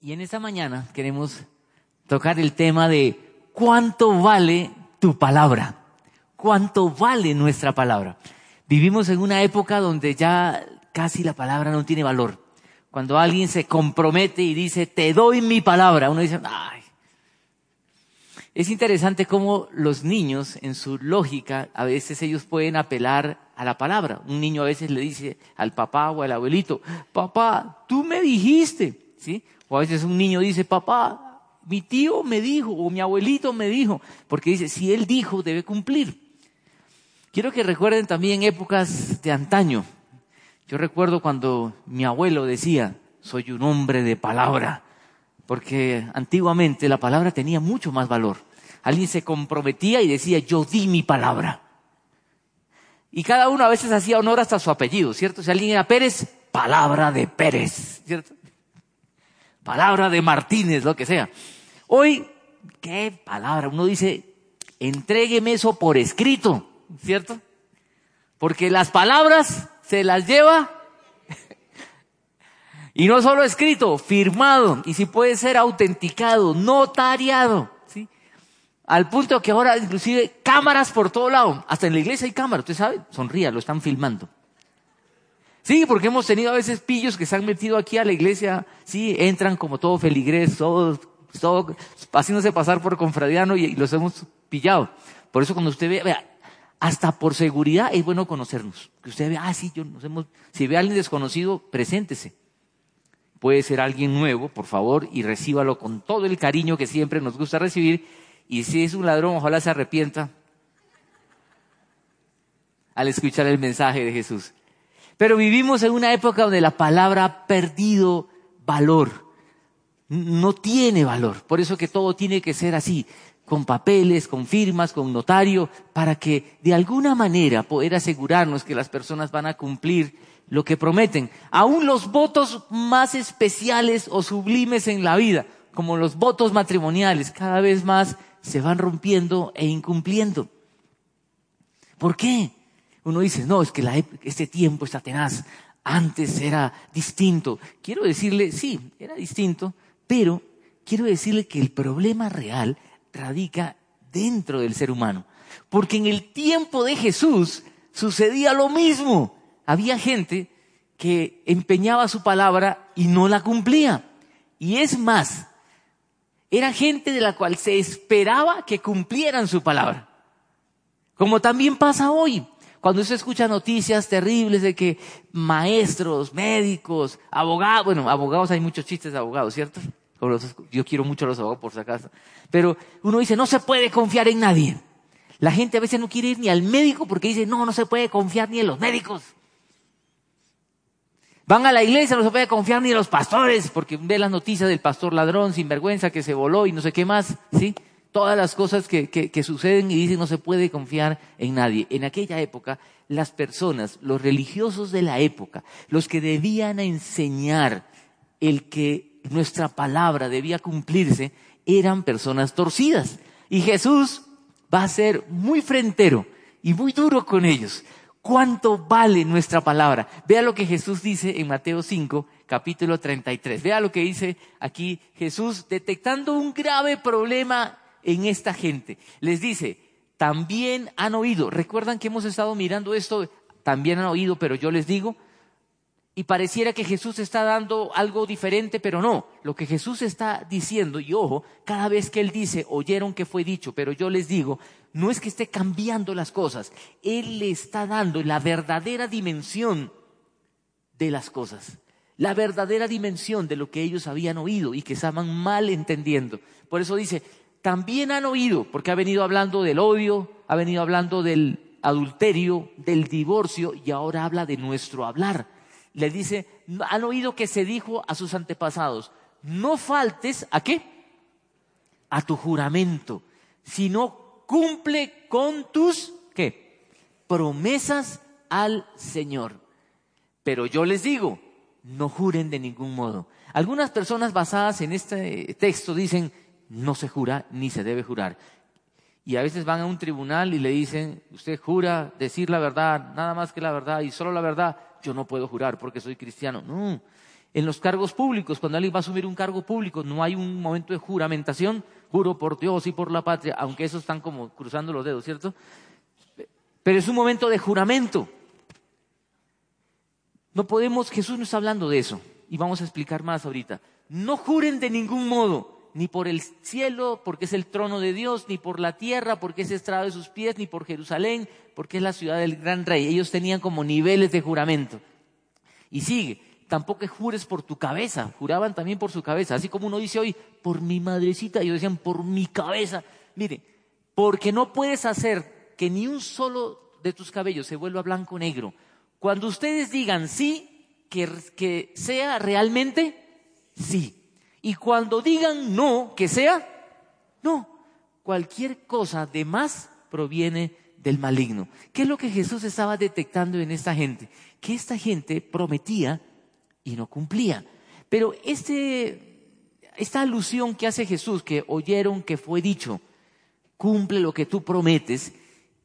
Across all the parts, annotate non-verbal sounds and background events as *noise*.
Y en esta mañana queremos tocar el tema de cuánto vale tu palabra, cuánto vale nuestra palabra. Vivimos en una época donde ya casi la palabra no tiene valor. Cuando alguien se compromete y dice, te doy mi palabra, uno dice, ay. Es interesante cómo los niños, en su lógica, a veces ellos pueden apelar a la palabra. Un niño a veces le dice al papá o al abuelito, papá, tú me dijiste, O a veces un niño dice, papá, mi tío me dijo o mi abuelito me dijo, porque dice, si él dijo, debe cumplir. Quiero que recuerden también épocas de antaño. Yo recuerdo cuando mi abuelo decía, soy un hombre de palabra, porque antiguamente la palabra tenía mucho más valor. Alguien se comprometía y decía, yo di mi palabra. Y cada uno a veces hacía honor hasta su apellido, ¿cierto? Si alguien era Pérez, palabra de Pérez, ¿cierto? Palabra de Martínez, lo que sea. Hoy, ¿qué palabra? Uno dice, entrégueme eso por escrito, ¿cierto? Porque las palabras se las lleva *laughs* y no solo escrito, firmado, y si puede ser autenticado, notariado, ¿sí? Al punto que ahora inclusive cámaras por todo lado, hasta en la iglesia hay cámaras, usted sabe, sonría, lo están filmando. Sí, porque hemos tenido a veces pillos que se han metido aquí a la iglesia, sí, entran como todo feligrés, todos, todo, haciéndose pasar por confradiano y, y, los hemos pillado. Por eso cuando usted ve, vea, hasta por seguridad es bueno conocernos. Que usted vea, ah, sí, yo nos hemos, si ve a alguien desconocido, preséntese. Puede ser alguien nuevo, por favor, y recíbalo con todo el cariño que siempre nos gusta recibir. Y si es un ladrón, ojalá se arrepienta al escuchar el mensaje de Jesús. Pero vivimos en una época donde la palabra ha perdido valor. No tiene valor. Por eso que todo tiene que ser así, con papeles, con firmas, con notario, para que de alguna manera poder asegurarnos que las personas van a cumplir lo que prometen. Aún los votos más especiales o sublimes en la vida, como los votos matrimoniales, cada vez más se van rompiendo e incumpliendo. ¿Por qué? Uno dice, no, es que este tiempo está tenaz. Antes era distinto. Quiero decirle, sí, era distinto, pero quiero decirle que el problema real radica dentro del ser humano. Porque en el tiempo de Jesús sucedía lo mismo. Había gente que empeñaba su palabra y no la cumplía. Y es más, era gente de la cual se esperaba que cumplieran su palabra. Como también pasa hoy. Cuando usted escucha noticias terribles de que maestros, médicos, abogados, bueno, abogados hay muchos chistes de abogados, ¿cierto? Yo quiero mucho a los abogados por si acaso. Pero uno dice, no se puede confiar en nadie. La gente a veces no quiere ir ni al médico porque dice, no, no se puede confiar ni en los médicos. Van a la iglesia, no se puede confiar ni en los pastores porque ve las noticias del pastor ladrón, sinvergüenza, que se voló y no sé qué más, ¿sí? Todas las cosas que, que, suceden y dicen no se puede confiar en nadie. En aquella época, las personas, los religiosos de la época, los que debían enseñar el que nuestra palabra debía cumplirse, eran personas torcidas. Y Jesús va a ser muy frentero y muy duro con ellos. ¿Cuánto vale nuestra palabra? Vea lo que Jesús dice en Mateo 5, capítulo 33. Vea lo que dice aquí Jesús, detectando un grave problema en esta gente. Les dice, también han oído, recuerdan que hemos estado mirando esto, también han oído, pero yo les digo, y pareciera que Jesús está dando algo diferente, pero no, lo que Jesús está diciendo, y ojo, cada vez que Él dice, oyeron que fue dicho, pero yo les digo, no es que esté cambiando las cosas, Él le está dando la verdadera dimensión de las cosas, la verdadera dimensión de lo que ellos habían oído y que estaban mal entendiendo. Por eso dice, también han oído, porque ha venido hablando del odio, ha venido hablando del adulterio, del divorcio y ahora habla de nuestro hablar. le dice, han oído que se dijo a sus antepasados, no faltes a qué? A tu juramento, sino cumple con tus, ¿qué? Promesas al Señor. Pero yo les digo, no juren de ningún modo. Algunas personas basadas en este texto dicen, no se jura ni se debe jurar. Y a veces van a un tribunal y le dicen, usted jura decir la verdad, nada más que la verdad y solo la verdad. Yo no puedo jurar porque soy cristiano. No. En los cargos públicos, cuando alguien va a asumir un cargo público, no hay un momento de juramentación, juro por Dios y por la patria, aunque esos están como cruzando los dedos, ¿cierto? Pero es un momento de juramento. No podemos, Jesús no está hablando de eso, y vamos a explicar más ahorita. No juren de ningún modo, ni por el cielo, porque es el trono de Dios, ni por la tierra, porque es estrado de sus pies, ni por Jerusalén, porque es la ciudad del gran rey. Ellos tenían como niveles de juramento. Y sigue, tampoco jures por tu cabeza, juraban también por su cabeza, así como uno dice hoy, por mi madrecita, ellos decían por mi cabeza. Mire, porque no puedes hacer que ni un solo de tus cabellos se vuelva blanco o negro, cuando ustedes digan sí, que, que sea realmente sí. Y cuando digan no, que sea no. Cualquier cosa de más proviene del maligno. ¿Qué es lo que Jesús estaba detectando en esta gente? Que esta gente prometía y no cumplía. Pero este, esta alusión que hace Jesús, que oyeron que fue dicho, cumple lo que tú prometes,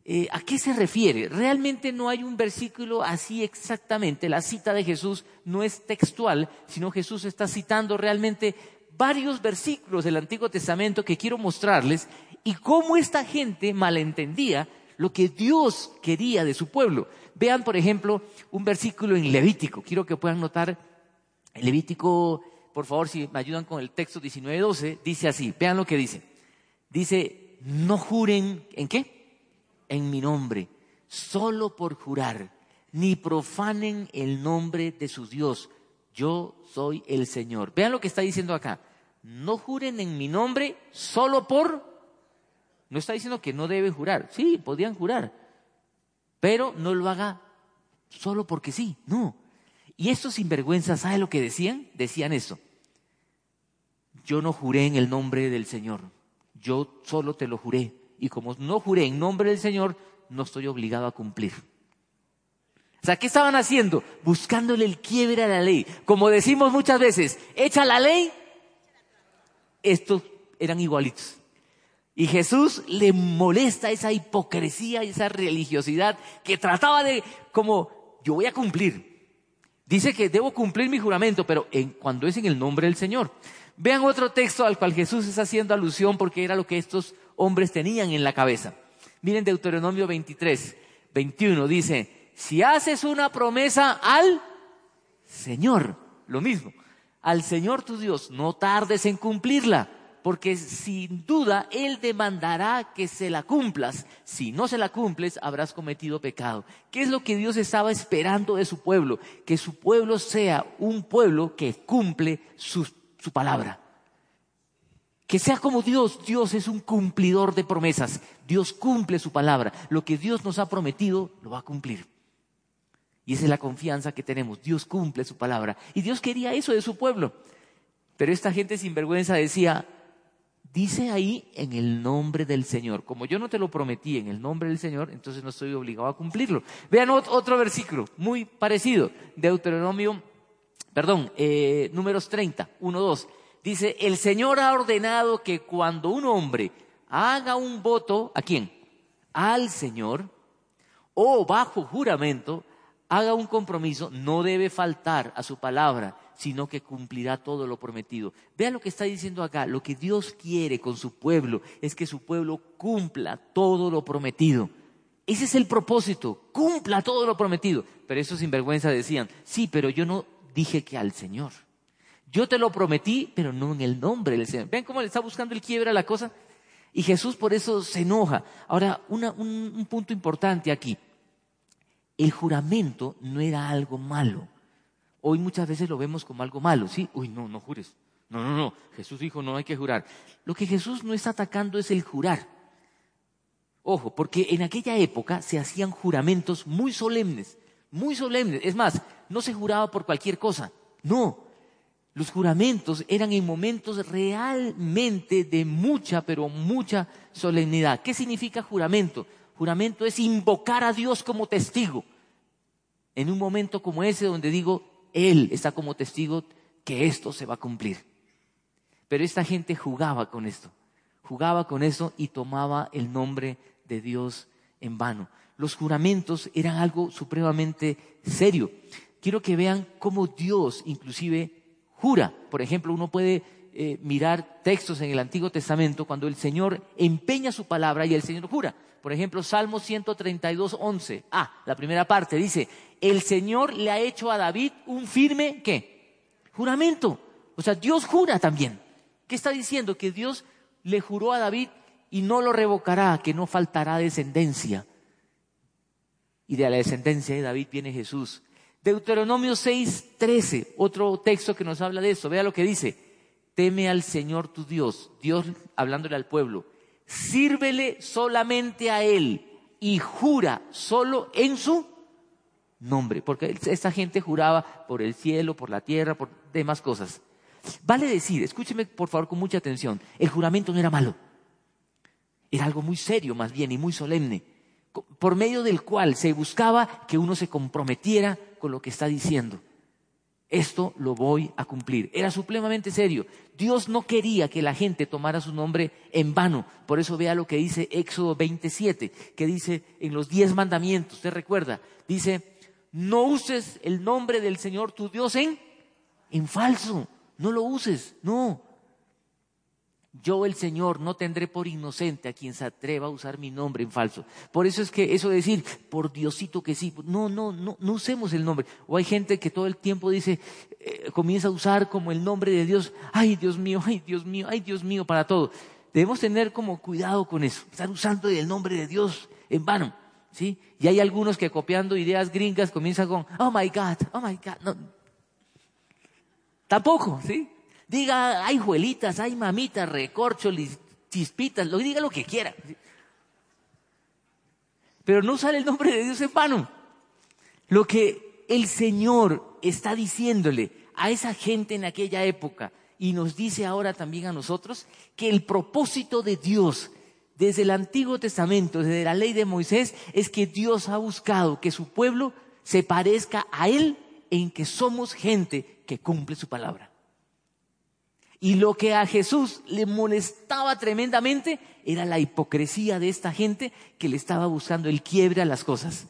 eh, ¿A qué se refiere? Realmente no hay un versículo así exactamente. La cita de Jesús no es textual, sino Jesús está citando realmente varios versículos del Antiguo Testamento que quiero mostrarles y cómo esta gente malentendía lo que Dios quería de su pueblo. Vean, por ejemplo, un versículo en Levítico. Quiero que puedan notar, Levítico, por favor, si me ayudan con el texto 19-12, dice así. Vean lo que dice. Dice, no juren, ¿en qué? En mi nombre, solo por jurar, ni profanen el nombre de su Dios. Yo soy el Señor. Vean lo que está diciendo acá. No juren en mi nombre solo por... No está diciendo que no deben jurar. Sí, podían jurar. Pero no lo haga solo porque sí. No. Y estos sinvergüenzas, ¿sabe lo que decían? Decían eso. Yo no juré en el nombre del Señor. Yo solo te lo juré y como no juré en nombre del Señor, no estoy obligado a cumplir. O sea, ¿qué estaban haciendo? Buscándole el quiebre a la ley. Como decimos muchas veces, echa la ley, estos eran igualitos. Y Jesús le molesta esa hipocresía y esa religiosidad que trataba de como, yo voy a cumplir. Dice que debo cumplir mi juramento, pero cuando es en el nombre del Señor. Vean otro texto al cual Jesús está haciendo alusión porque era lo que estos hombres tenían en la cabeza. Miren Deuteronomio 23, 21, dice, si haces una promesa al Señor, lo mismo, al Señor tu Dios, no tardes en cumplirla, porque sin duda Él demandará que se la cumplas. Si no se la cumples, habrás cometido pecado. ¿Qué es lo que Dios estaba esperando de su pueblo? Que su pueblo sea un pueblo que cumple su, su palabra. Que sea como Dios, Dios es un cumplidor de promesas. Dios cumple su palabra. Lo que Dios nos ha prometido, lo va a cumplir. Y esa es la confianza que tenemos. Dios cumple su palabra. Y Dios quería eso de su pueblo. Pero esta gente sin vergüenza decía, dice ahí en el nombre del Señor. Como yo no te lo prometí en el nombre del Señor, entonces no estoy obligado a cumplirlo. Vean otro versículo muy parecido. Deuteronomio, perdón, eh, números 30, 1, 2. Dice, el Señor ha ordenado que cuando un hombre haga un voto, ¿a quién? Al Señor, o bajo juramento, haga un compromiso, no debe faltar a su palabra, sino que cumplirá todo lo prometido. Vean lo que está diciendo acá. Lo que Dios quiere con su pueblo es que su pueblo cumpla todo lo prometido. Ese es el propósito, cumpla todo lo prometido. Pero esos sinvergüenza decían, sí, pero yo no dije que al Señor. Yo te lo prometí, pero no en el nombre del Señor. ¿Ven cómo le está buscando el quiebre a la cosa? Y Jesús por eso se enoja. Ahora, un, un punto importante aquí. El juramento no era algo malo. Hoy muchas veces lo vemos como algo malo, ¿sí? Uy, no, no jures. No, no, no. Jesús dijo, no hay que jurar. Lo que Jesús no está atacando es el jurar. Ojo, porque en aquella época se hacían juramentos muy solemnes, muy solemnes. Es más, No se juraba por cualquier cosa. No. Los juramentos eran en momentos realmente de mucha, pero mucha solemnidad. ¿Qué significa juramento? Juramento es invocar a Dios como testigo. En un momento como ese donde digo, Él está como testigo que esto se va a cumplir. Pero esta gente jugaba con esto, jugaba con eso y tomaba el nombre de Dios en vano. Los juramentos eran algo supremamente serio. Quiero que vean cómo Dios inclusive jura. Por ejemplo, uno puede eh, mirar textos en el Antiguo Testamento cuando el Señor empeña su palabra y el Señor jura. Por ejemplo, Salmo 132, 11. Ah, la primera parte dice, el Señor le ha hecho a David un firme, ¿qué? Juramento. O sea, Dios jura también. ¿Qué está diciendo? Que Dios le juró a David y no lo revocará, que no faltará descendencia. Y de la descendencia de David viene Jesús. Deuteronomio 6, 13, otro texto que nos habla de eso. Vea lo que dice. Teme al Señor tu Dios, Dios hablándole al pueblo. Sírvele solamente a Él y jura solo en su nombre. Porque esta gente juraba por el cielo, por la tierra, por demás cosas. Vale decir, escúcheme por favor con mucha atención, el juramento no era malo. Era algo muy serio más bien y muy solemne por medio del cual se buscaba que uno se comprometiera con lo que está diciendo. Esto lo voy a cumplir. Era supremamente serio. Dios no quería que la gente tomara su nombre en vano. Por eso vea lo que dice Éxodo 27, que dice en los diez mandamientos, ¿usted recuerda? Dice, no uses el nombre del Señor tu Dios en, en falso. No lo uses, no. Yo el Señor no tendré por inocente a quien se atreva a usar mi nombre en falso. Por eso es que eso de decir, por Diosito que sí, no, no, no, no usemos el nombre. O hay gente que todo el tiempo dice, eh, comienza a usar como el nombre de Dios, ay Dios mío, ay Dios mío, ay Dios mío, para todo. Debemos tener como cuidado con eso, estar usando el nombre de Dios en vano. ¿sí? Y hay algunos que copiando ideas gringas comienzan con, oh my God, oh my God. No. Tampoco, ¿sí? Diga, hay juelitas, hay mamitas, recorcholis, chispitas, diga lo que quiera. Pero no sale el nombre de Dios en vano. Lo que el Señor está diciéndole a esa gente en aquella época y nos dice ahora también a nosotros que el propósito de Dios desde el Antiguo Testamento, desde la ley de Moisés, es que Dios ha buscado que su pueblo se parezca a Él en que somos gente que cumple su palabra. Y lo que a Jesús le molestaba tremendamente era la hipocresía de esta gente que le estaba buscando el quiebre a las cosas.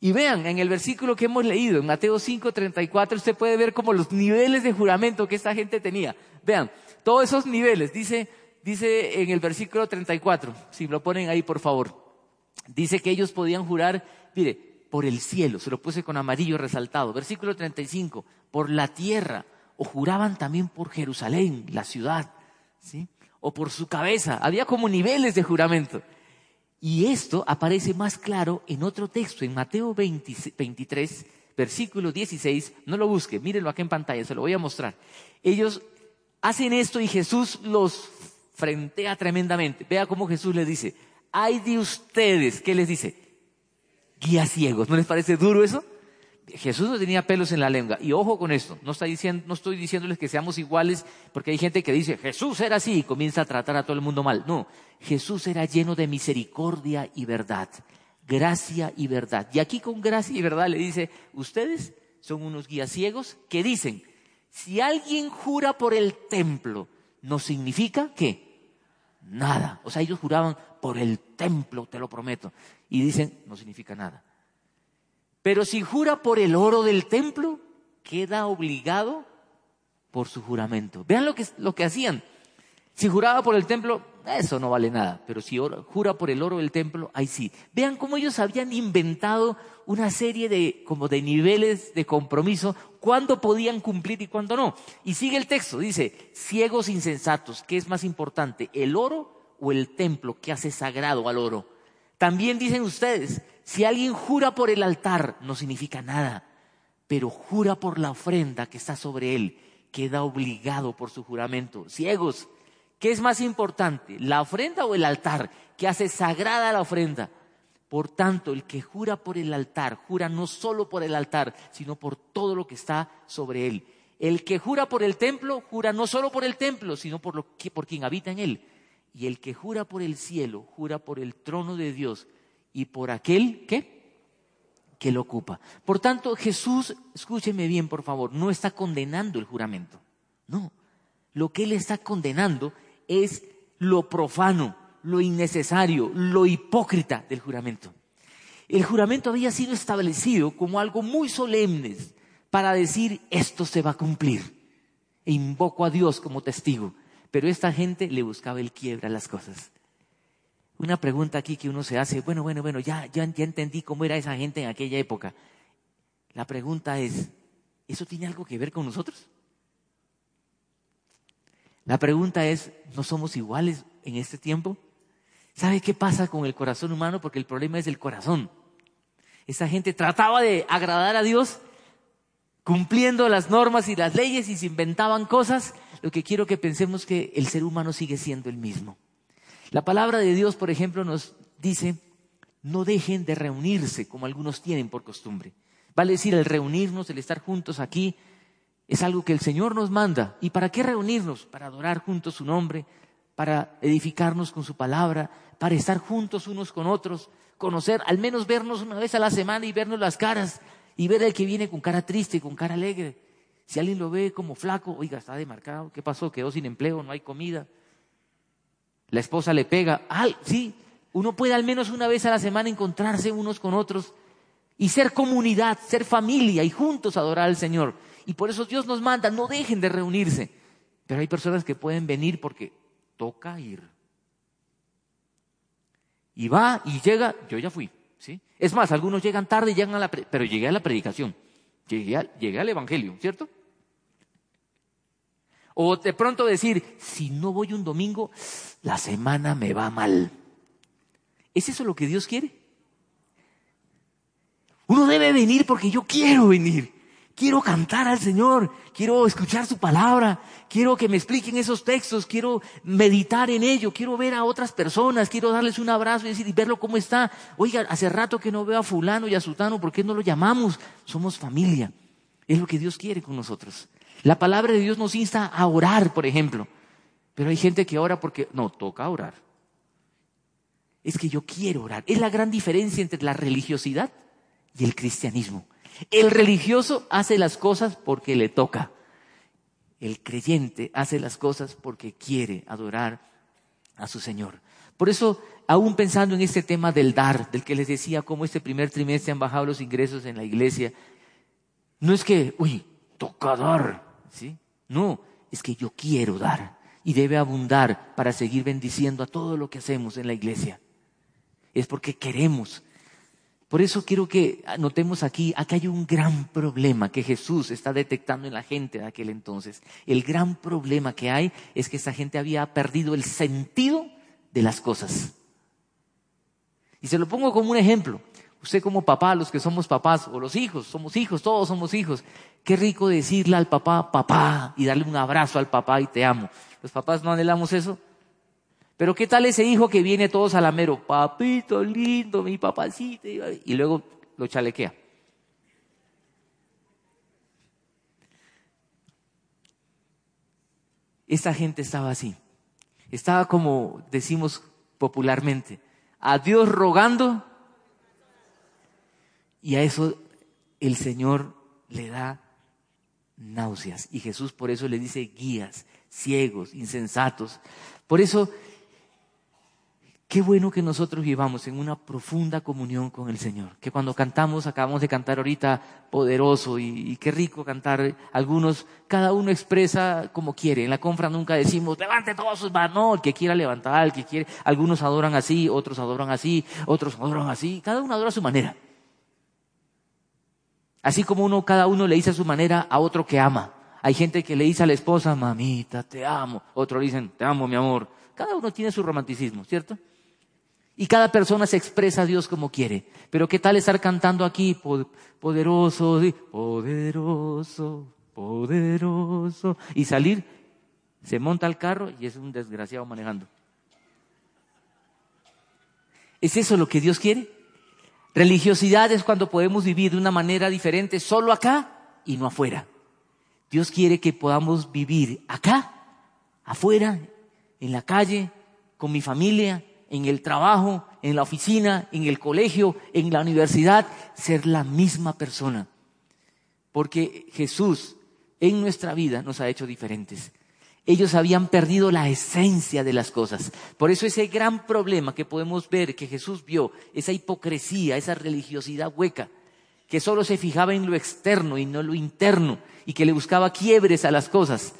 Y vean, en el versículo que hemos leído, en Mateo 5:34, usted puede ver como los niveles de juramento que esta gente tenía. Vean, todos esos niveles, dice, dice en el versículo 34, si lo ponen ahí por favor, dice que ellos podían jurar, mire, por el cielo, se lo puse con amarillo resaltado. Versículo 35, por la tierra, o juraban también por Jerusalén, la ciudad, ¿sí? o por su cabeza. Había como niveles de juramento. Y esto aparece más claro en otro texto, en Mateo 23, versículo 16. No lo busque, mírenlo acá en pantalla, se lo voy a mostrar. Ellos hacen esto y Jesús los frentea tremendamente. Vea cómo Jesús les dice, hay de ustedes, ¿qué les dice? Guías ciegos. ¿No les parece duro eso? Jesús no tenía pelos en la lengua. Y ojo con esto, no, diciendo, no estoy diciéndoles que seamos iguales, porque hay gente que dice, Jesús era así y comienza a tratar a todo el mundo mal. No, Jesús era lleno de misericordia y verdad, gracia y verdad. Y aquí con gracia y verdad le dice, ustedes son unos guías ciegos que dicen, si alguien jura por el templo, no significa que nada. O sea, ellos juraban por el templo, te lo prometo. Y dicen, no significa nada. Pero si jura por el oro del templo, queda obligado por su juramento. Vean lo que, lo que hacían. Si juraba por el templo, eso no vale nada. Pero si jura por el oro del templo, ahí sí. Vean cómo ellos habían inventado una serie de, como de niveles de compromiso, cuándo podían cumplir y cuándo no. Y sigue el texto, dice, ciegos insensatos, ¿qué es más importante, el oro o el templo que hace sagrado al oro? También dicen ustedes, si alguien jura por el altar, no significa nada, pero jura por la ofrenda que está sobre él, queda obligado por su juramento. Ciegos, ¿qué es más importante, la ofrenda o el altar que hace sagrada la ofrenda? Por tanto, el que jura por el altar, jura no solo por el altar, sino por todo lo que está sobre él. El que jura por el templo, jura no solo por el templo, sino por, lo que, por quien habita en él. Y el que jura por el cielo, jura por el trono de Dios y por aquel que, que lo ocupa. Por tanto, Jesús, escúcheme bien, por favor, no está condenando el juramento. No. Lo que él está condenando es lo profano, lo innecesario, lo hipócrita del juramento. El juramento había sido establecido como algo muy solemne para decir esto se va a cumplir. E invoco a Dios como testigo. Pero esta gente le buscaba el quiebra a las cosas. Una pregunta aquí que uno se hace, bueno, bueno, bueno, ya, ya, ya entendí cómo era esa gente en aquella época. La pregunta es, ¿eso tiene algo que ver con nosotros? La pregunta es, ¿no somos iguales en este tiempo? ¿Sabe qué pasa con el corazón humano? Porque el problema es el corazón. Esa gente trataba de agradar a Dios cumpliendo las normas y las leyes y se inventaban cosas. Lo que quiero que pensemos que el ser humano sigue siendo el mismo. La palabra de Dios, por ejemplo, nos dice, no dejen de reunirse como algunos tienen por costumbre. Vale decir, el reunirnos, el estar juntos aquí, es algo que el Señor nos manda. ¿Y para qué reunirnos? Para adorar juntos su nombre, para edificarnos con su palabra, para estar juntos unos con otros, conocer, al menos vernos una vez a la semana y vernos las caras y ver al que viene con cara triste, con cara alegre. Si alguien lo ve como flaco, oiga, está demarcado, ¿qué pasó? Quedó sin empleo, no hay comida. La esposa le pega, sí, uno puede al menos una vez a la semana encontrarse unos con otros y ser comunidad, ser familia y juntos adorar al Señor. Y por eso Dios nos manda, no dejen de reunirse. Pero hay personas que pueden venir porque toca ir. Y va y llega, yo ya fui, ¿sí? Es más, algunos llegan tarde y llegan a la, pero llegué a la predicación, llegué, llegué al evangelio, ¿cierto? O de pronto decir, si no voy un domingo, la semana me va mal. ¿Es eso lo que Dios quiere? Uno debe venir porque yo quiero venir. Quiero cantar al Señor, quiero escuchar su palabra, quiero que me expliquen esos textos, quiero meditar en ello, quiero ver a otras personas, quiero darles un abrazo y decir y verlo cómo está. Oiga, hace rato que no veo a fulano y a sutano, ¿por qué no lo llamamos? Somos familia. Es lo que Dios quiere con nosotros. La palabra de Dios nos insta a orar, por ejemplo. Pero hay gente que ora porque no, toca orar. Es que yo quiero orar. Es la gran diferencia entre la religiosidad y el cristianismo. El religioso hace las cosas porque le toca. El creyente hace las cosas porque quiere adorar a su Señor. Por eso, aún pensando en este tema del dar, del que les decía cómo este primer trimestre han bajado los ingresos en la iglesia, no es que, uy, toca dar, ¿sí? No, es que yo quiero dar y debe abundar para seguir bendiciendo a todo lo que hacemos en la iglesia. Es porque queremos por eso quiero que notemos aquí, acá hay un gran problema que Jesús está detectando en la gente de aquel entonces. El gran problema que hay es que esa gente había perdido el sentido de las cosas. Y se lo pongo como un ejemplo. Usted como papá, los que somos papás, o los hijos, somos hijos, todos somos hijos. Qué rico decirle al papá, papá, y darle un abrazo al papá y te amo. ¿Los papás no anhelamos eso? Pero ¿qué tal ese hijo que viene todo salamero? Papito lindo, mi papacito. Y luego lo chalequea. Esta gente estaba así. Estaba como decimos popularmente, a Dios rogando y a eso el Señor le da náuseas. Y Jesús por eso le dice guías, ciegos, insensatos. Por eso Qué bueno que nosotros vivamos en una profunda comunión con el Señor. Que cuando cantamos, acabamos de cantar ahorita poderoso y, qué rico cantar. Algunos, cada uno expresa como quiere. En la confra nunca decimos, levante todos sus manos. No, el que quiera levantar, el que quiere. Algunos adoran así, otros adoran así, otros adoran así. Cada uno adora a su manera. Así como uno, cada uno le dice a su manera a otro que ama. Hay gente que le dice a la esposa, mamita, te amo. Otros dicen, te amo, mi amor. Cada uno tiene su romanticismo, ¿cierto? Y cada persona se expresa a Dios como quiere. Pero ¿qué tal estar cantando aquí? Poderoso, poderoso, poderoso. Y salir, se monta al carro y es un desgraciado manejando. ¿Es eso lo que Dios quiere? Religiosidad es cuando podemos vivir de una manera diferente solo acá y no afuera. Dios quiere que podamos vivir acá, afuera, en la calle, con mi familia, en el trabajo, en la oficina, en el colegio, en la universidad, ser la misma persona. Porque Jesús en nuestra vida nos ha hecho diferentes. Ellos habían perdido la esencia de las cosas. Por eso ese gran problema que podemos ver que Jesús vio, esa hipocresía, esa religiosidad hueca, que solo se fijaba en lo externo y no lo interno, y que le buscaba quiebres a las cosas,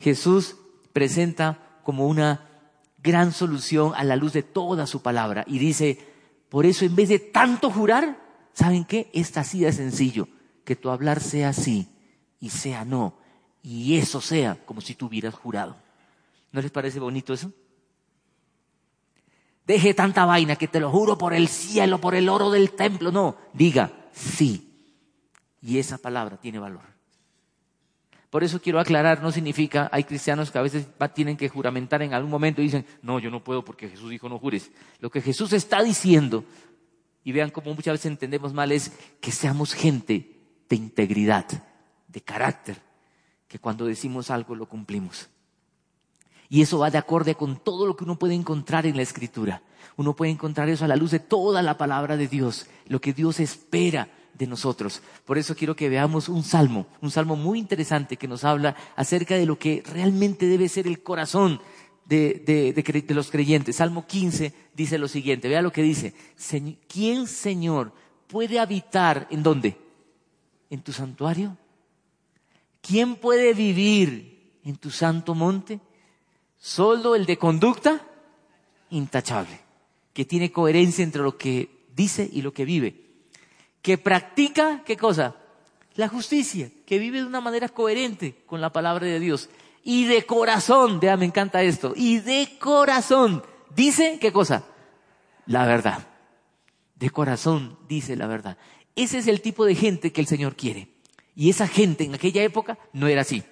Jesús presenta como una gran solución a la luz de toda su palabra. Y dice, por eso en vez de tanto jurar, ¿saben qué? Esta así de sencillo, que tu hablar sea sí y sea no y eso sea como si tú hubieras jurado. ¿No les parece bonito eso? Deje tanta vaina que te lo juro por el cielo, por el oro del templo. No, diga sí. Y esa palabra tiene valor. Por eso quiero aclarar, no significa, hay cristianos que a veces tienen que juramentar en algún momento y dicen, no, yo no puedo porque Jesús dijo no jures. Lo que Jesús está diciendo, y vean cómo muchas veces entendemos mal, es que seamos gente de integridad, de carácter, que cuando decimos algo lo cumplimos. Y eso va de acorde con todo lo que uno puede encontrar en la escritura. Uno puede encontrar eso a la luz de toda la palabra de Dios, lo que Dios espera de nosotros. Por eso quiero que veamos un salmo, un salmo muy interesante que nos habla acerca de lo que realmente debe ser el corazón de, de los creyentes. Salmo 15 dice lo siguiente, vea lo que dice. ¿Quién, Señor, puede habitar en dónde? ¿En tu santuario? ¿Quién puede vivir en tu santo monte? Solo el de conducta intachable, que tiene coherencia entre lo que dice y lo que vive. Que practica, ¿qué cosa? La justicia, que vive de una manera coherente con la palabra de Dios. Y de corazón, vea, me encanta esto, y de corazón, dice, ¿qué cosa? La verdad. De corazón dice la verdad. Ese es el tipo de gente que el Señor quiere. Y esa gente en aquella época no era así.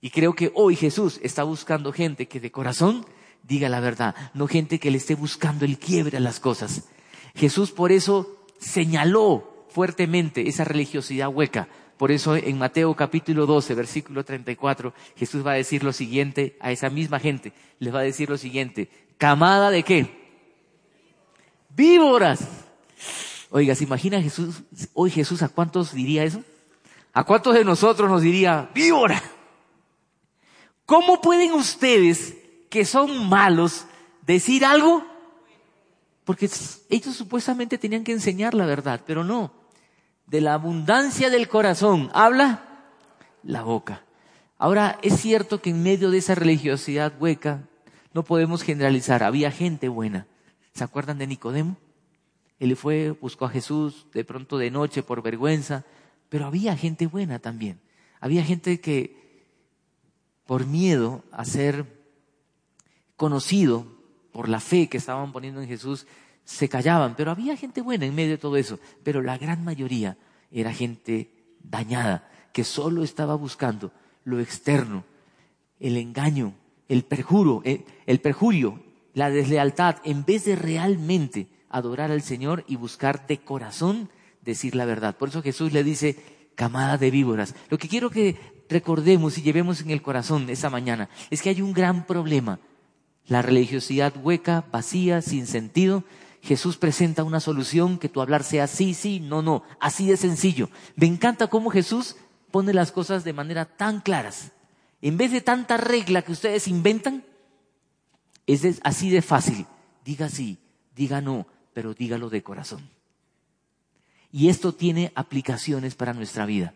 Y creo que hoy Jesús está buscando gente que de corazón diga la verdad, no gente que le esté buscando el quiebre a las cosas. Jesús por eso señaló fuertemente esa religiosidad hueca. Por eso en Mateo capítulo 12, versículo 34, Jesús va a decir lo siguiente a esa misma gente. Les va a decir lo siguiente, camada de qué? Víboras. Oiga, ¿se imagina Jesús, hoy Jesús a cuántos diría eso? ¿A cuántos de nosotros nos diría, víbora? ¿Cómo pueden ustedes, que son malos, decir algo? Porque ellos supuestamente tenían que enseñar la verdad, pero no. De la abundancia del corazón habla la boca. Ahora, es cierto que en medio de esa religiosidad hueca no podemos generalizar. Había gente buena. ¿Se acuerdan de Nicodemo? Él fue, buscó a Jesús de pronto de noche por vergüenza, pero había gente buena también. Había gente que por miedo a ser conocido por la fe que estaban poniendo en Jesús, se callaban, pero había gente buena en medio de todo eso, pero la gran mayoría era gente dañada, que solo estaba buscando lo externo, el engaño, el perjuro, el, el perjurio, la deslealtad, en vez de realmente adorar al Señor y buscar de corazón decir la verdad. Por eso Jesús le dice, camada de víboras. Lo que quiero que recordemos y llevemos en el corazón esa mañana es que hay un gran problema. La religiosidad hueca, vacía, sin sentido. Jesús presenta una solución que tu hablar sea sí, sí, no, no. Así de sencillo. Me encanta cómo Jesús pone las cosas de manera tan claras. En vez de tanta regla que ustedes inventan, es así de fácil. Diga sí, diga no, pero dígalo de corazón. Y esto tiene aplicaciones para nuestra vida.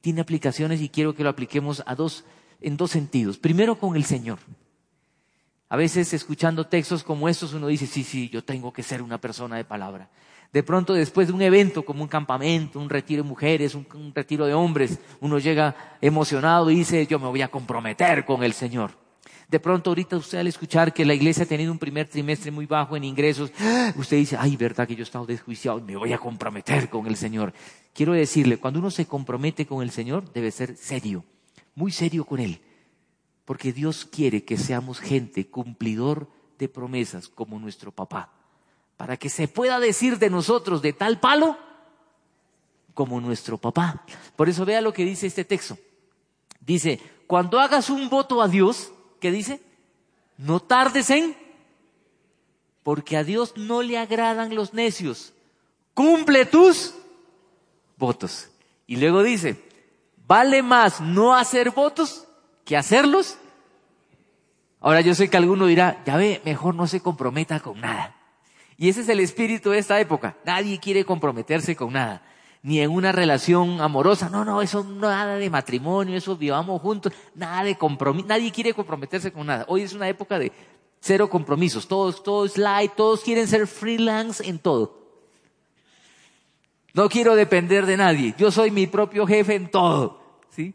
Tiene aplicaciones y quiero que lo apliquemos a dos, en dos sentidos. Primero con el Señor. A veces escuchando textos como estos uno dice, sí, sí, yo tengo que ser una persona de palabra. De pronto después de un evento como un campamento, un retiro de mujeres, un, un retiro de hombres, uno llega emocionado y dice, yo me voy a comprometer con el Señor. De pronto ahorita usted al escuchar que la iglesia ha tenido un primer trimestre muy bajo en ingresos, usted dice, ay, verdad que yo he estado desjuiciado, me voy a comprometer con el Señor. Quiero decirle, cuando uno se compromete con el Señor, debe ser serio, muy serio con Él, porque Dios quiere que seamos gente cumplidor de promesas como nuestro papá. para que se pueda decir de nosotros de tal palo como nuestro papá. Por eso vea lo que dice este texto. Dice, cuando hagas un voto a Dios, ¿qué dice? No tardes en, porque a Dios no le agradan los necios. Cumple tus votos. Y luego dice, vale más no hacer votos que hacerlos. Ahora yo sé que alguno dirá, ya ve, mejor no se comprometa con nada. Y ese es el espíritu de esta época. Nadie quiere comprometerse con nada. Ni en una relación amorosa. No, no, eso nada de matrimonio, eso vivamos juntos. Nada de compromiso. Nadie quiere comprometerse con nada. Hoy es una época de cero compromisos. Todos, todos light, todos quieren ser freelance en todo. No quiero depender de nadie. Yo soy mi propio jefe en todo. ¿Sí?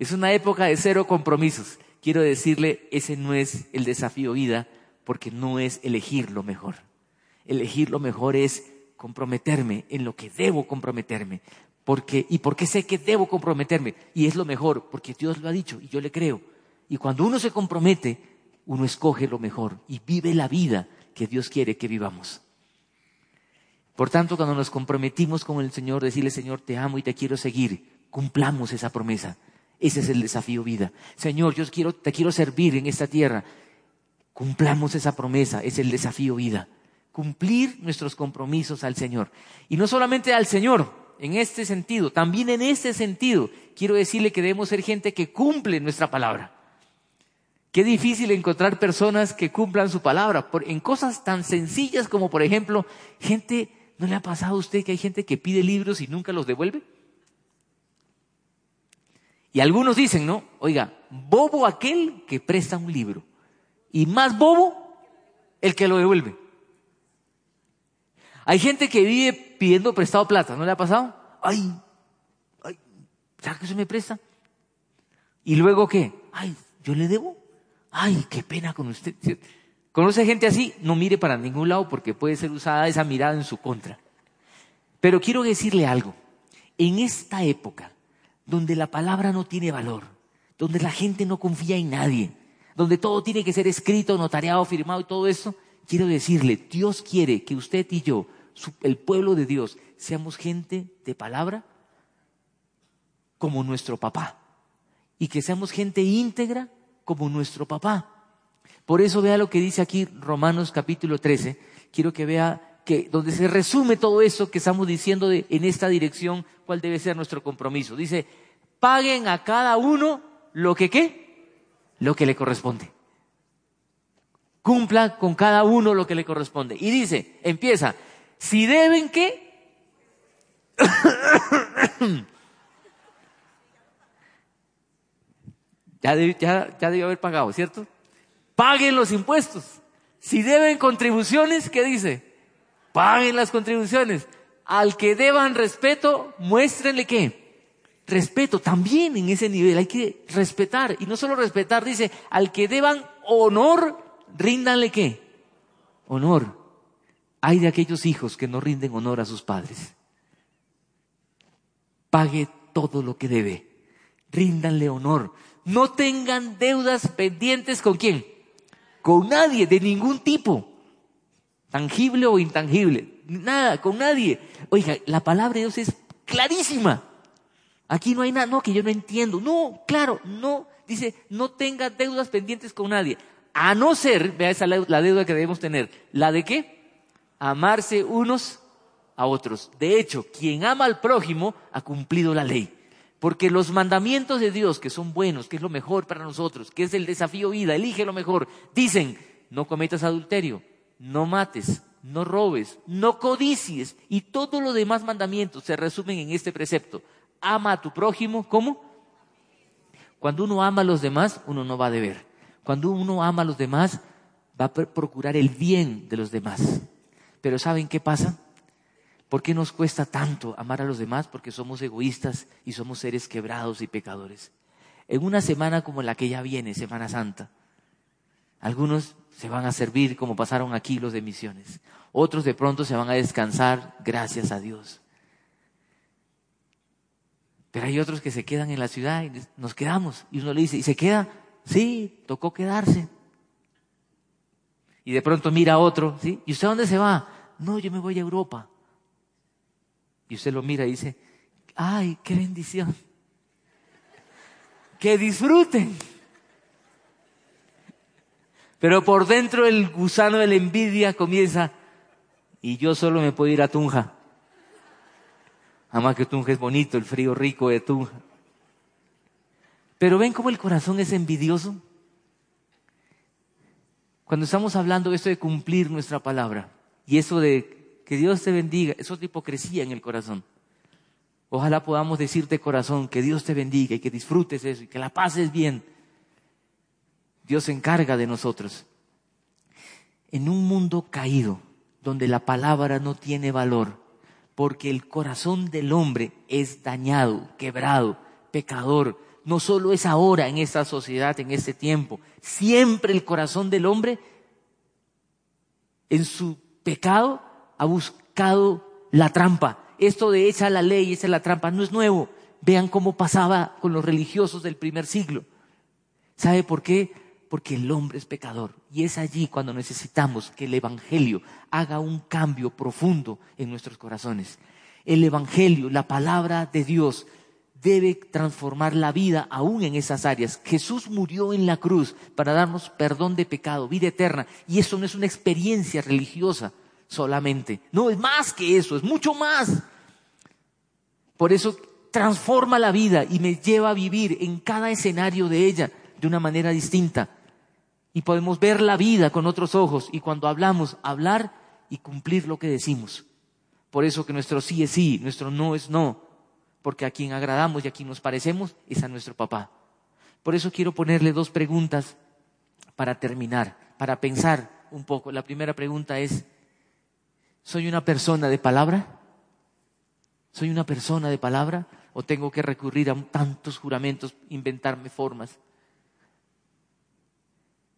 Es una época de cero compromisos. Quiero decirle, ese no es el desafío vida, porque no es elegir lo mejor elegir lo mejor es comprometerme en lo que debo comprometerme. Porque, ¿Y por qué sé que debo comprometerme? Y es lo mejor, porque Dios lo ha dicho y yo le creo. Y cuando uno se compromete, uno escoge lo mejor y vive la vida que Dios quiere que vivamos. Por tanto, cuando nos comprometimos con el Señor, decirle, Señor, te amo y te quiero seguir, cumplamos esa promesa. Ese es el desafío vida. Señor, yo quiero, te quiero servir en esta tierra. Cumplamos esa promesa, es el desafío vida cumplir nuestros compromisos al Señor. Y no solamente al Señor, en este sentido, también en este sentido, quiero decirle que debemos ser gente que cumple nuestra palabra. Qué difícil encontrar personas que cumplan su palabra en cosas tan sencillas como, por ejemplo, gente, ¿no le ha pasado a usted que hay gente que pide libros y nunca los devuelve? Y algunos dicen, ¿no? Oiga, bobo aquel que presta un libro. Y más bobo el que lo devuelve. Hay gente que vive pidiendo prestado plata, ¿no le ha pasado? Ay, ay, ¿sabes que se me presta? ¿Y luego qué? Ay, ¿yo le debo? Ay, qué pena con usted. ¿Conoce gente así? No mire para ningún lado porque puede ser usada esa mirada en su contra. Pero quiero decirle algo. En esta época, donde la palabra no tiene valor, donde la gente no confía en nadie, donde todo tiene que ser escrito, notariado, firmado y todo eso, quiero decirle, Dios quiere que usted y yo el pueblo de Dios, seamos gente de palabra como nuestro papá. Y que seamos gente íntegra como nuestro papá. Por eso vea lo que dice aquí Romanos capítulo 13. Quiero que vea que donde se resume todo eso que estamos diciendo en esta dirección, cuál debe ser nuestro compromiso. Dice, paguen a cada uno lo que qué, lo que le corresponde. Cumpla con cada uno lo que le corresponde. Y dice, empieza, si deben, *coughs* ya, ya, ya debió haber pagado, ¿cierto? Paguen los impuestos. Si deben contribuciones, ¿qué dice? Paguen las contribuciones. Al que deban respeto, muéstrenle qué? Respeto. También en ese nivel hay que respetar. Y no solo respetar, dice, al que deban honor, ríndanle qué? Honor. Hay de aquellos hijos que no rinden honor a sus padres. Pague todo lo que debe. Ríndanle honor. No tengan deudas pendientes con quién? Con nadie, de ningún tipo. Tangible o intangible. Nada, con nadie. Oiga, la palabra de Dios es clarísima. Aquí no hay nada, no, que yo no entiendo. No, claro, no. Dice, no tenga deudas pendientes con nadie. A no ser, vea esa la deuda que debemos tener. ¿La de qué? amarse unos a otros. De hecho, quien ama al prójimo ha cumplido la ley. Porque los mandamientos de Dios, que son buenos, que es lo mejor para nosotros, que es el desafío vida, elige lo mejor, dicen, no cometas adulterio, no mates, no robes, no codicies. Y todos los demás mandamientos se resumen en este precepto. Ama a tu prójimo, ¿cómo? Cuando uno ama a los demás, uno no va a deber. Cuando uno ama a los demás, va a procurar el bien de los demás. Pero ¿saben qué pasa? ¿Por qué nos cuesta tanto amar a los demás? Porque somos egoístas y somos seres quebrados y pecadores. En una semana como la que ya viene, Semana Santa, algunos se van a servir como pasaron aquí los de misiones. Otros de pronto se van a descansar, gracias a Dios. Pero hay otros que se quedan en la ciudad y nos quedamos. Y uno le dice, ¿y se queda? Sí, tocó quedarse. Y de pronto mira otro, ¿sí? ¿Y usted dónde se va? no, yo me voy a Europa. Y usted lo mira y dice, ay, qué bendición. Que disfruten. Pero por dentro el gusano de la envidia comienza, y yo solo me puedo ir a Tunja. Además que Tunja es bonito, el frío rico de Tunja. Pero ven cómo el corazón es envidioso. Cuando estamos hablando de esto de cumplir nuestra palabra y eso de que Dios te bendiga, eso es hipocresía en el corazón. Ojalá podamos decirte corazón que Dios te bendiga y que disfrutes eso y que la pases bien. Dios se encarga de nosotros. En un mundo caído, donde la palabra no tiene valor, porque el corazón del hombre es dañado, quebrado, pecador, no solo es ahora en esta sociedad, en este tiempo, siempre el corazón del hombre en su pecado ha buscado la trampa. Esto de echa la ley, echa la trampa, no es nuevo. Vean cómo pasaba con los religiosos del primer siglo. ¿Sabe por qué? Porque el hombre es pecador. Y es allí cuando necesitamos que el Evangelio haga un cambio profundo en nuestros corazones. El Evangelio, la palabra de Dios, debe transformar la vida aún en esas áreas. Jesús murió en la cruz para darnos perdón de pecado, vida eterna. Y eso no es una experiencia religiosa solamente. No, es más que eso, es mucho más. Por eso transforma la vida y me lleva a vivir en cada escenario de ella de una manera distinta. Y podemos ver la vida con otros ojos y cuando hablamos, hablar y cumplir lo que decimos. Por eso que nuestro sí es sí, nuestro no es no, porque a quien agradamos y a quien nos parecemos es a nuestro papá. Por eso quiero ponerle dos preguntas para terminar, para pensar un poco. La primera pregunta es, ¿soy una persona de palabra? ¿Soy una persona de palabra o tengo que recurrir a tantos juramentos, inventarme formas?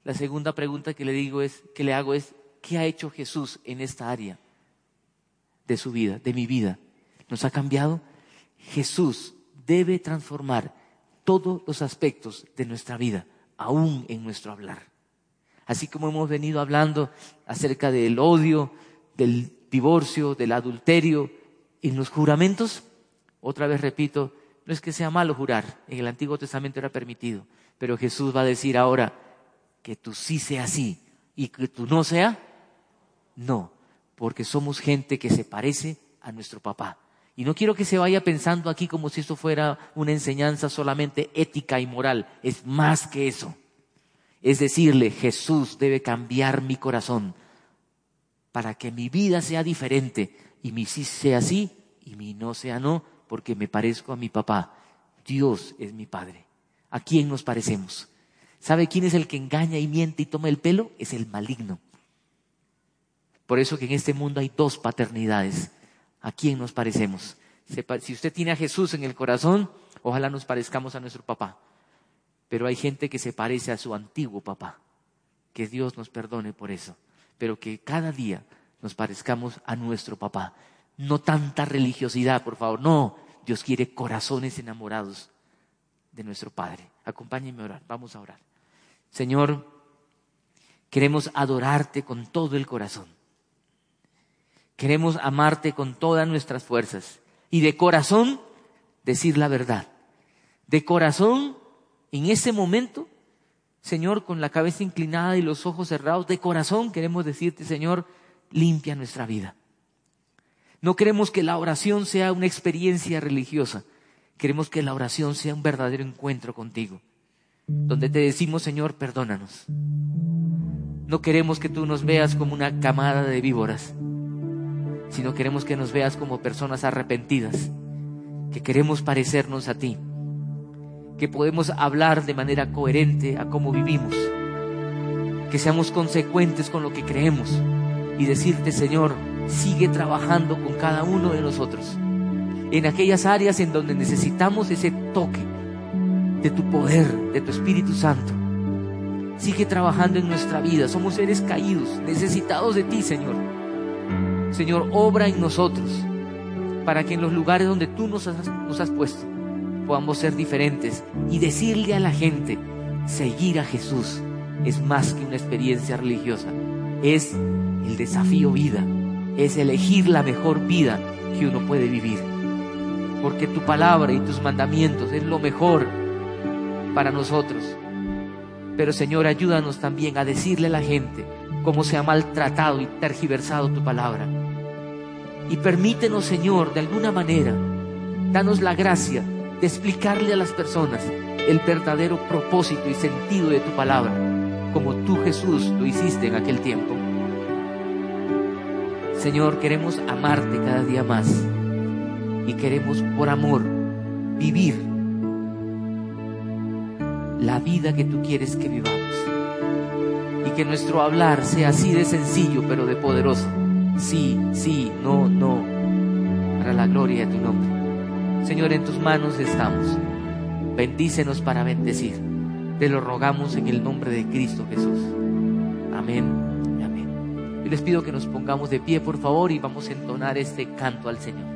La segunda pregunta que le digo es, que le hago es, ¿qué ha hecho Jesús en esta área de su vida, de mi vida? ¿Nos ha cambiado? Jesús debe transformar todos los aspectos de nuestra vida, aún en nuestro hablar. Así como hemos venido hablando acerca del odio, del divorcio, del adulterio, en los juramentos, otra vez repito, no es que sea malo jurar, en el Antiguo Testamento era permitido, pero Jesús va a decir ahora que tú sí sea así y que tú no sea, no, porque somos gente que se parece a nuestro papá. Y no quiero que se vaya pensando aquí como si esto fuera una enseñanza solamente ética y moral. Es más que eso. Es decirle, Jesús debe cambiar mi corazón para que mi vida sea diferente y mi sí sea sí y mi no sea no, porque me parezco a mi papá. Dios es mi Padre. ¿A quién nos parecemos? ¿Sabe quién es el que engaña y miente y toma el pelo? Es el maligno. Por eso que en este mundo hay dos paternidades a quién nos parecemos. Si usted tiene a Jesús en el corazón, ojalá nos parezcamos a nuestro papá. Pero hay gente que se parece a su antiguo papá. Que Dios nos perdone por eso. Pero que cada día nos parezcamos a nuestro papá. No tanta religiosidad, por favor. No, Dios quiere corazones enamorados de nuestro Padre. Acompáñenme a orar. Vamos a orar. Señor, queremos adorarte con todo el corazón. Queremos amarte con todas nuestras fuerzas y de corazón decir la verdad. De corazón, en ese momento, Señor, con la cabeza inclinada y los ojos cerrados, de corazón queremos decirte, Señor, limpia nuestra vida. No queremos que la oración sea una experiencia religiosa. Queremos que la oración sea un verdadero encuentro contigo, donde te decimos, Señor, perdónanos. No queremos que tú nos veas como una camada de víboras sino queremos que nos veas como personas arrepentidas, que queremos parecernos a ti, que podemos hablar de manera coherente a cómo vivimos, que seamos consecuentes con lo que creemos y decirte, Señor, sigue trabajando con cada uno de nosotros en aquellas áreas en donde necesitamos ese toque de tu poder, de tu Espíritu Santo. Sigue trabajando en nuestra vida. Somos seres caídos, necesitados de ti, Señor. Señor, obra en nosotros para que en los lugares donde tú nos has, puesto podamos ser diferentes y decirle a la gente, seguir a Jesús es más que una experiencia religiosa, es el desafío vida es elegir la mejor vida que uno puede vivir. Porque tu palabra y tus mandamientos es lo mejor para nosotros. Pero Señor, ayúdanos también a decirle a la gente cómo se ha maltratado y tergiversado tu palabra. Y permítenos, Señor, de alguna manera, danos la gracia de explicarle a las personas el verdadero propósito y sentido de tu palabra, como tú Jesús lo hiciste en aquel tiempo. Señor, queremos amarte cada día más y queremos por amor vivir la vida que tú quieres que vivamos. Y que nuestro hablar sea así de sencillo pero de poderoso. Sí, sí, no, no, para la gloria de tu nombre. Señor, en tus manos estamos. Bendícenos para bendecir. Te lo rogamos en el nombre de Cristo Jesús. Amén y amén. Y les pido que nos pongamos de pie, por favor, y vamos a entonar este canto al Señor.